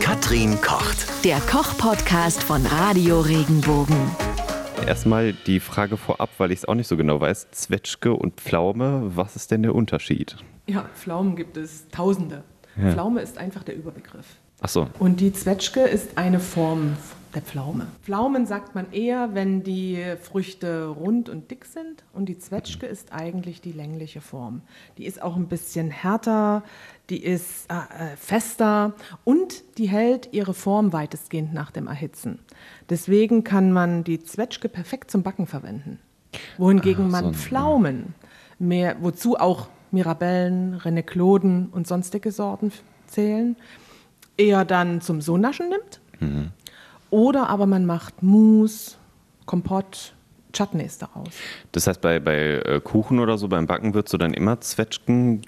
Katrin kocht. Der Koch-Podcast von Radio Regenbogen. Erstmal die Frage vorab, weil ich es auch nicht so genau weiß. Zwetschge und Pflaume, was ist denn der Unterschied? Ja, Pflaumen gibt es Tausende. Ja. Pflaume ist einfach der Überbegriff. Ach so. Und die Zwetschge ist eine Form der Pflaume. Pflaumen sagt man eher, wenn die Früchte rund und dick sind. Und die Zwetschge ist eigentlich die längliche Form. Die ist auch ein bisschen härter, die ist äh, äh, fester und die hält ihre Form weitestgehend nach dem Erhitzen. Deswegen kann man die Zwetschge perfekt zum Backen verwenden. Wohingegen so, man. Pflaumen, mehr, wozu auch Mirabellen, Renekloden und sonstige Sorten zählen, eher dann zum So-Naschen nimmt. Oder aber man macht Mousse, Kompott, Chutneys daraus. Das heißt, bei, bei äh, Kuchen oder so, beim Backen würdest du dann immer Zwetschgen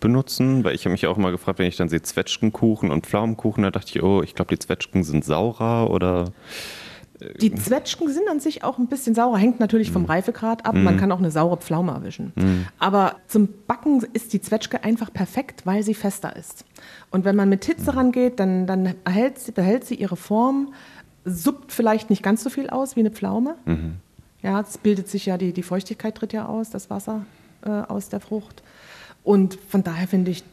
benutzen? Weil ich habe mich auch mal gefragt, wenn ich dann sehe Zwetschgenkuchen und Pflaumenkuchen, da dachte ich, oh, ich glaube, die Zwetschgen sind saurer oder. Die Zwetschgen sind an sich auch ein bisschen sauer, hängt natürlich vom Reifegrad ab. Man kann auch eine saure Pflaume erwischen. Aber zum Backen ist die Zwetschge einfach perfekt, weil sie fester ist. Und wenn man mit Hitze rangeht, dann, dann erhält sie, behält sie ihre Form, suppt vielleicht nicht ganz so viel aus wie eine Pflaume. Ja, es bildet sich ja, die, die Feuchtigkeit tritt ja aus, das Wasser äh, aus der Frucht. Und von daher finde ich,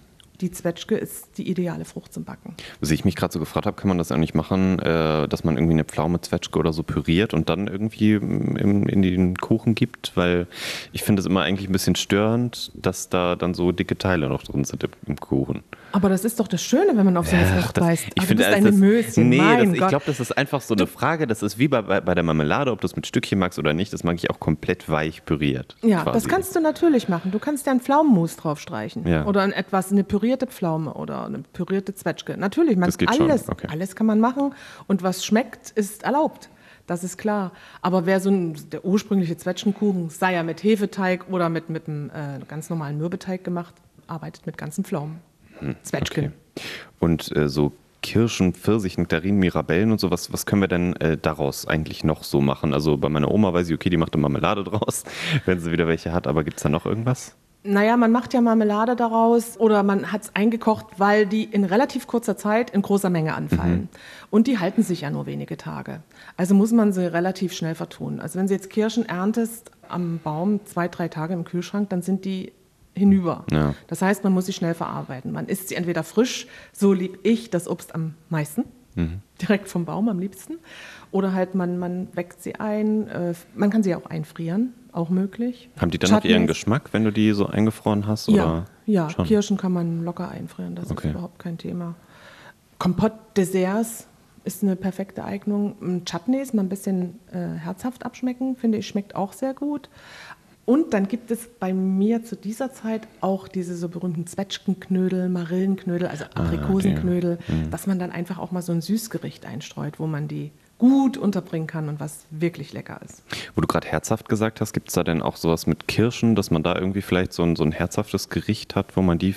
die Zwetschge ist die ideale Frucht zum Backen. Was ich mich gerade so gefragt habe, kann man das eigentlich machen, äh, dass man irgendwie eine Pflaume, Zwetschge oder so püriert und dann irgendwie im, in den Kuchen gibt? Weil ich finde es immer eigentlich ein bisschen störend, dass da dann so dicke Teile noch drin sind im, Kuchen. Aber das ist doch das Schöne, wenn man auf so eine Ach, Frucht beißt. ich Ah, finde, eine das, Möschen, nee, das, ich glaube, das ist einfach so eine Frage. Das ist wie bei, bei, der Marmelade, ob du es mit Stückchen magst oder nicht. Das mag ich auch komplett weich püriert. Ja, quasi. das kannst du natürlich machen. Du kannst ja einen Pflaumenmus draufstreichen. Ja. Oder ein etwas, eine pürierte Pflaume oder eine pürierte Zwetschge. Natürlich, man alles, okay. alles kann man machen. Und was schmeckt, ist erlaubt. Das ist klar. Aber wer so ein, der ursprüngliche Zwetschgenkuchen, sei er mit Hefeteig oder mit, mit einem äh, ganz normalen Mürbeteig gemacht, arbeitet mit ganzen Pflaumen. Zwetschgen. Hm, Okay. Und äh, so Kirschen, Pfirsich, Nektarinen, Mirabellen und so, was, was können wir denn äh, daraus eigentlich noch so machen? Also bei meiner Oma weiß ich, okay, die macht eine Marmelade draus, wenn sie wieder welche hat, aber gibt es da noch irgendwas? Naja, man macht ja Marmelade daraus oder man hat es eingekocht, weil die in relativ kurzer Zeit in großer Menge anfallen. Und die halten sich ja nur wenige Tage. Also muss man sie relativ schnell vertun. Also wenn du jetzt Kirschen erntest am Baum zwei, drei Tage im Kühlschrank, dann sind die hinüber. Ja. Das heißt, man muss sie schnell verarbeiten. Man isst sie entweder frisch, so lieb ich das Obst am meisten, direkt vom Baum am liebsten. Oder halt man, man weckt sie ein. Äh, man kann sie auch einfrieren, auch möglich. Haben die dann noch ihren Chutneys. Geschmack, wenn du die so eingefroren hast? Ja, Oder? ja Schon? Kirschen kann man locker einfrieren, das Okay. ist überhaupt kein Thema. Kompott-Desserts ist eine perfekte Eignung. Mm, Chutneys mal ein bisschen äh, herzhaft abschmecken, finde ich, schmeckt auch sehr gut. Und dann gibt es bei mir zu dieser Zeit auch diese so berühmten Zwetschgenknödel, Marillenknödel, also Ah, Aprikosenknödel, Mhm. dass man dann einfach auch mal so ein Süßgericht einstreut, wo man die gut unterbringen kann und was wirklich lecker ist. Wo du gerade herzhaft gesagt hast, gibt es da denn auch sowas mit Kirschen, dass man da irgendwie vielleicht so ein, so ein herzhaftes Gericht hat, wo man die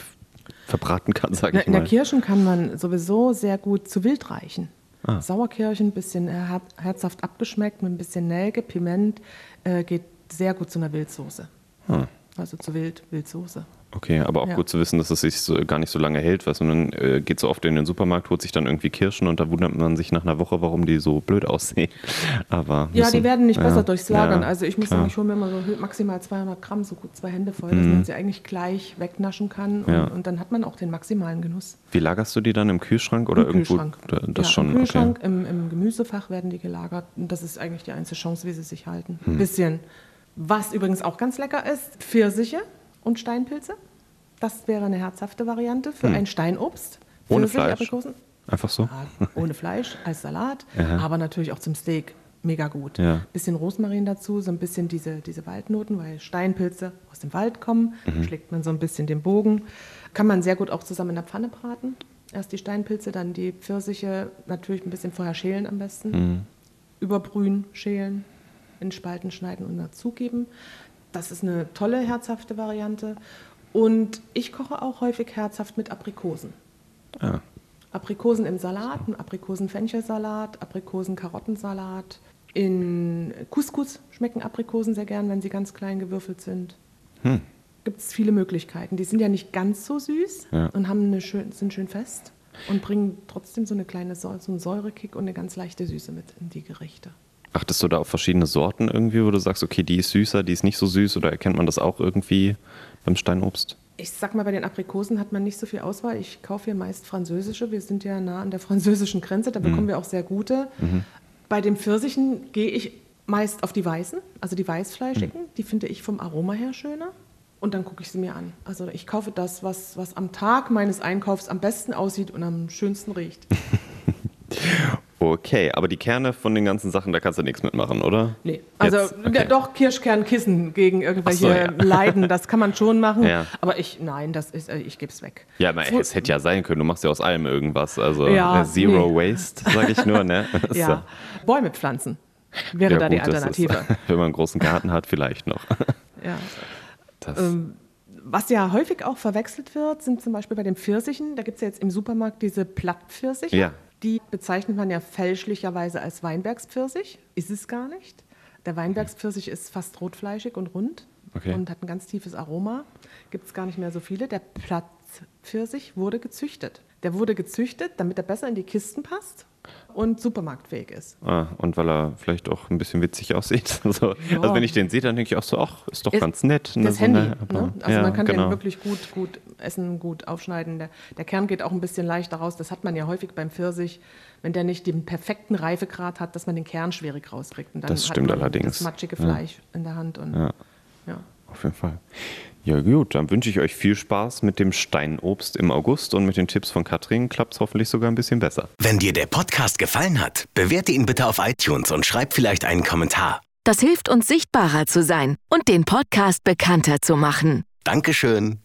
verbraten kann, sag Na, ich in der mal? Kirschen kann man sowieso sehr gut zu Wild reichen. Ah. Sauerkirchen, bisschen her herzhaft abgeschmeckt mit ein bisschen Nelke, Piment, äh, geht sehr gut zu einer Wildsoße. Ah. Also zu Wild, Wildsoße. Okay, aber auch Ja. gut zu wissen, dass es sich so, gar nicht so lange hält, weil man äh, geht so oft in den Supermarkt, holt sich dann irgendwie Kirschen und da wundert man sich nach einer Woche, warum die so blöd aussehen. Aber Ja, müssen- die werden nicht ja, besser durchs Lagern. ja, also ich muss sagen, ich hole mir immer so maximal 200 Gramm, so gut zwei Hände voll, dass man sie eigentlich gleich wegnaschen kann. Und, Mhm. Und dann hat man auch den maximalen Genuss. Wie lagerst du die dann im Kühlschrank oder Im irgendwo? Kühlschrank. Da- Das schon. Im Kühlschrank, Okay. im, im Gemüsefach werden die gelagert. Und das ist eigentlich die einzige Chance, wie sie sich halten. Ein bisschen. Was übrigens auch ganz lecker ist, Pfirsiche und Steinpilze. Das wäre eine herzhafte Variante für ein Steinobst. Hm. Ohne Fleisch? Aprikosen. Einfach so? Ja, ohne Fleisch, als Salat, Aha. aber natürlich auch zum Steak. Mega gut. Ja. Bisschen Rosmarin dazu, so ein bisschen diese, diese Waldnoten, weil Steinpilze aus dem Wald kommen. Mhm. Schlägt man so ein bisschen den Bogen. Kann man sehr gut auch zusammen in der Pfanne braten. Erst die Steinpilze, dann die Pfirsiche, natürlich ein bisschen vorher schälen am besten. Mhm. Überbrühen, schälen, in Spalten schneiden und dazugeben. Das ist eine tolle, herzhafte Variante. Und ich koche auch häufig herzhaft mit Aprikosen. Ah. Aprikosen im Salat, Aprikosen-Fenchelsalat, Aprikosen-Karottensalat. In Couscous schmecken Aprikosen sehr gern, wenn sie ganz klein gewürfelt sind. Gibt es viele Möglichkeiten. Die sind ja nicht ganz so süß Ja. und haben eine schön, sind schön fest. und bringen trotzdem so eine kleine so einen Säurekick und eine ganz leichte Süße mit in die Gerichte. Achtest du da auf verschiedene Sorten irgendwie, wo du sagst, okay, die ist süßer, die ist nicht so süß oder erkennt man das auch irgendwie beim Steinobst? Ich sag mal, bei den Aprikosen hat man nicht so viel Auswahl. Ich kaufe hier meist französische. Wir sind ja nah an der französischen Grenze, da bekommen mhm. wir auch sehr gute. Mhm. Bei den Pfirsichen gehe ich meist auf die weißen, also die weißfleischigen. Mhm. Die finde ich vom Aroma her schöner. Und dann gucke ich sie mir an. Also ich kaufe das, was, was am Tag meines Einkaufs am besten aussieht und am schönsten riecht. Okay, aber die Kerne von den ganzen Sachen, da kannst du nichts mitmachen, oder? Nee, also okay. doch Kirschkernkissen gegen irgendwelche so, ja. Leiden, das kann man schon machen. Ja. Aber ich, nein, das ist, äh, ich gebe es weg. Ja, aber so, es hätte ja sein können, du machst ja aus allem irgendwas. Also ja, äh, Zero nee. Waste, sage ich nur. Ne? ja, Bäume pflanzen wäre da gut, die Alternative. Ist, wenn man einen großen Garten hat, vielleicht noch. Ja. Ähm, was ja häufig auch verwechselt wird, sind zum Beispiel bei den Pfirsichen. Da gibt es ja jetzt im Supermarkt diese Plattpfirsiche. Ja. Die bezeichnet man ja fälschlicherweise als Weinbergspfirsich. Ist es gar nicht. Der Weinbergspfirsich ist fast rotfleischig und rund okay. und hat ein ganz tiefes Aroma. Gibt es gar nicht mehr so viele. Der Plattpfirsich wurde gezüchtet. Der wurde gezüchtet, damit er besser in die Kisten passt und supermarktfähig ist. Ah, und weil er vielleicht auch ein bisschen witzig aussieht. Also, ja. also wenn ich den sehe, dann denke ich auch so, ach, ist doch ist, ganz nett. Ne, das so Handy, eine, ne? Also ja, man kann genau. den wirklich gut, gut essen, gut aufschneiden. Der, der, Kern geht auch ein bisschen leichter raus. Das hat man ja häufig beim Pfirsich, wenn der nicht den perfekten Reifegrad hat, dass man den Kern schwierig rauskriegt. Und dann das stimmt allerdings. Das matschige Fleisch ja. in der Hand. Und, ja. Auf jeden Fall. Ja gut, dann wünsche ich euch viel Spaß mit dem Steinobst im August und mit den Tipps von Katrin klappt es hoffentlich sogar ein bisschen besser. Wenn dir der Podcast gefallen hat, bewerte ihn bitte auf iTunes und schreib vielleicht einen Kommentar. Das hilft uns sichtbarer zu sein und den Podcast bekannter zu machen. Dankeschön.